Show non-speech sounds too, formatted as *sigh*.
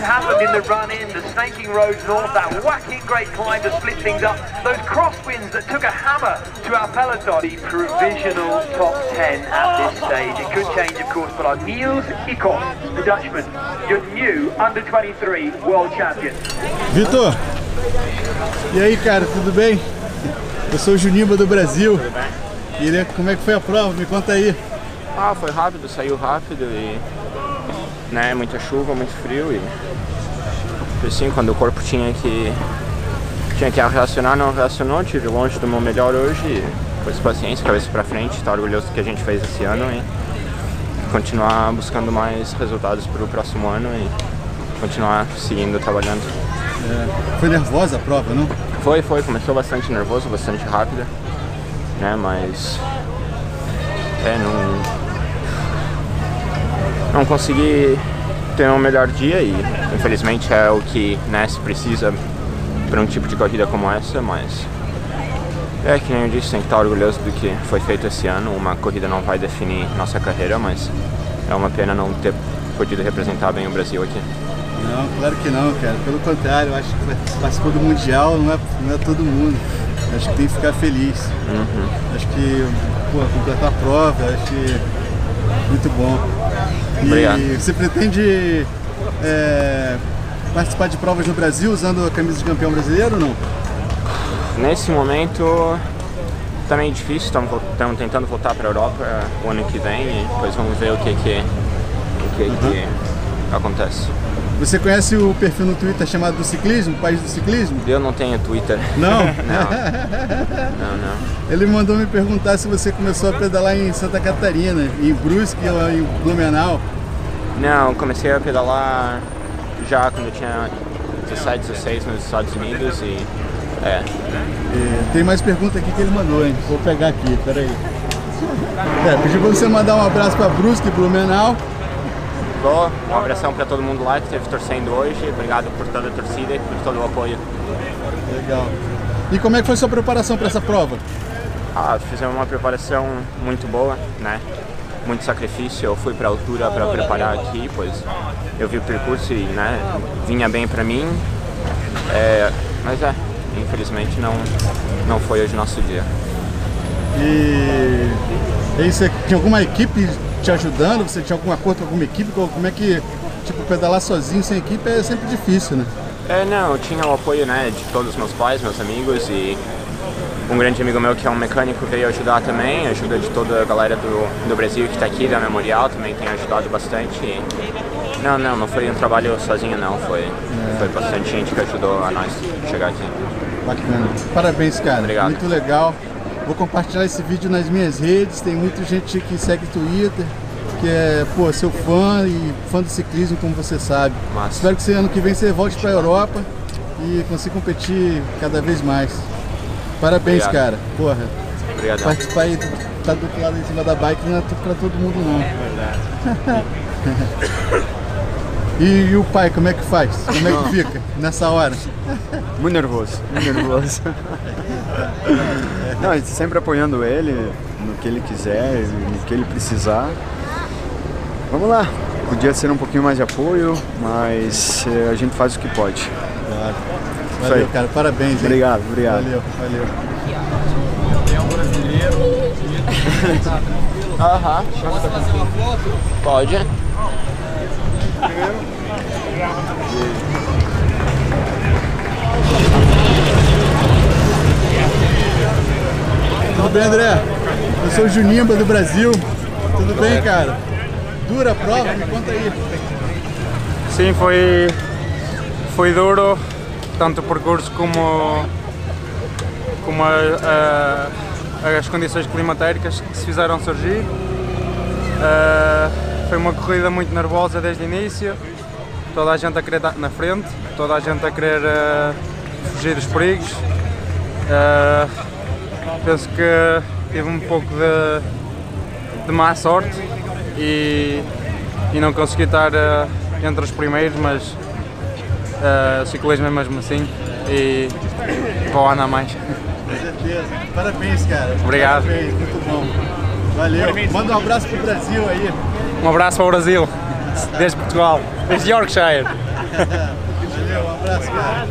the run in, the snaking roads north, that whacking great climb to split things up, those crosswinds that took a hammer to our peloton. The provisional top 10 at this stage. It could change, of course, but our Niels Ikos, the Dutchman, your new under 23 world champion. Vitor, e aí cara, tudo bem? Eu sou o Junimba do Brasil. Queria, como é que foi a prova? Me conta aí. Ah, foi rápido, saiu rápido e né, muita chuva, muito frio e assim, quando o corpo tinha que tinha que reacionar, não reacionou, tive longe do meu melhor hoje e pois paciência, cabeça pra frente, tá orgulhoso do que a gente fez esse ano e continuar buscando mais resultados para o próximo ano e continuar seguindo trabalhando. É, foi nervosa a prova, não? Foi, foi, começou bastante nervoso, bastante rápida, né, mas é, não não consegui ter um melhor dia e infelizmente é o que né, se precisa para um tipo de corrida como essa, mas é que nem eu disse, tem que estar orgulhoso do que foi feito esse ano. Uma corrida não vai definir nossa carreira, mas é uma pena não ter podido representar bem o Brasil aqui. Não, claro que não, cara. Pelo contrário, acho que participou do Mundial não é, não é todo mundo. Acho que tem que ficar feliz. Uhum. Acho que, pô, completar a prova, acho que muito bom. Obrigado. E você pretende é, participar de provas no Brasil usando a camisa de campeão brasileiro ou não? Nesse momento tá meio difícil, estamos tentando voltar para a Europa o ano que vem e depois vamos ver o que que, o que, uhum. que acontece. Você conhece o perfil no Twitter chamado do ciclismo, País do Ciclismo? Eu não tenho Twitter. Não? *laughs* não. Não, não. Ele mandou me perguntar se você começou a pedalar em Santa Catarina, em Brusque ou em Blumenau. Não, comecei a pedalar já quando eu tinha 17, 16 nos Estados Unidos e. É. E tem mais pergunta aqui que ele mandou, hein? Vou pegar aqui, peraí. É, pediu pra você mandar um abraço pra Brusque e Blumenau. Bom, um abração para todo mundo lá que esteve torcendo hoje. Obrigado por toda a torcida e por todo o apoio. Legal. E como é que foi sua preparação para essa prova? Ah, fizemos uma preparação muito boa, né? Muito sacrifício. Eu fui para a altura para preparar aqui, pois eu vi o percurso e né, vinha bem para mim. É, mas é, infelizmente não, não foi hoje nosso dia. E, e você tinha alguma equipe te ajudando? Você tinha algum acordo com alguma equipe? Como é que, tipo, pedalar sozinho sem equipe é sempre difícil, né? É, não, eu tinha o apoio, né, de todos os meus pais, meus amigos e um grande amigo meu que é um mecânico veio ajudar também, ajuda de toda a galera do, do Brasil que está aqui, da Memorial, também tem ajudado bastante. Não, não, não foi um trabalho sozinho não, foi, é. foi bastante gente que ajudou a nós chegar aqui. Bacana. Parabéns, cara. Obrigado. Muito legal. Vou compartilhar esse vídeo nas minhas redes, tem muita gente que segue Twitter, que é, pô, seu fã e fã do ciclismo, como você sabe. Massa. Espero que esse ano que vem você volte para a Europa e consiga competir cada vez mais. Parabéns, Obrigado. cara. Porra. Obrigado. Participar aí, tá do outro lado em cima da bike não é pra todo mundo não. Verdade. *laughs* e, e, o pai, como é que faz? Como é que fica nessa hora? Muito nervoso, muito nervoso. não, sempre apoiando ele no que ele quiser, no que ele precisar. Vamos lá. Podia ser um pouquinho mais de apoio, mas eh, a gente faz o que pode. Claro. Valeu, cara. Parabéns. Hein? Obrigado, obrigado. Valeu, valeu. Campeão brasileiro. *laughs* Aham. Posso fazer uma foto? Pode. Tudo bem, André? Eu sou o Junimba do Brasil. Tudo bem, cara? Dura a prova? Me conta aí. Sim, foi, foi duro tanto o percurso como, como a, a, as condições climatéricas que se fizeram surgir. Uh, foi uma corrida muito nervosa desde o início, toda a gente a querer dar na frente, toda a gente a querer uh, fugir dos perigos. Uh, penso que tive um pouco de, de má sorte e, e não consegui estar entre os primeiros, mas uh, ciclismo é mesmo assim e vou andar mais. Com certeza. Parabéns, cara. Obrigado. Parabéns, muito bom. Valeu. Manda um abraço pro Brasil aí. Um abraço para o Brasil, desde Portugal, desde Yorkshire. *laughs* Valeu, um abraço, cara.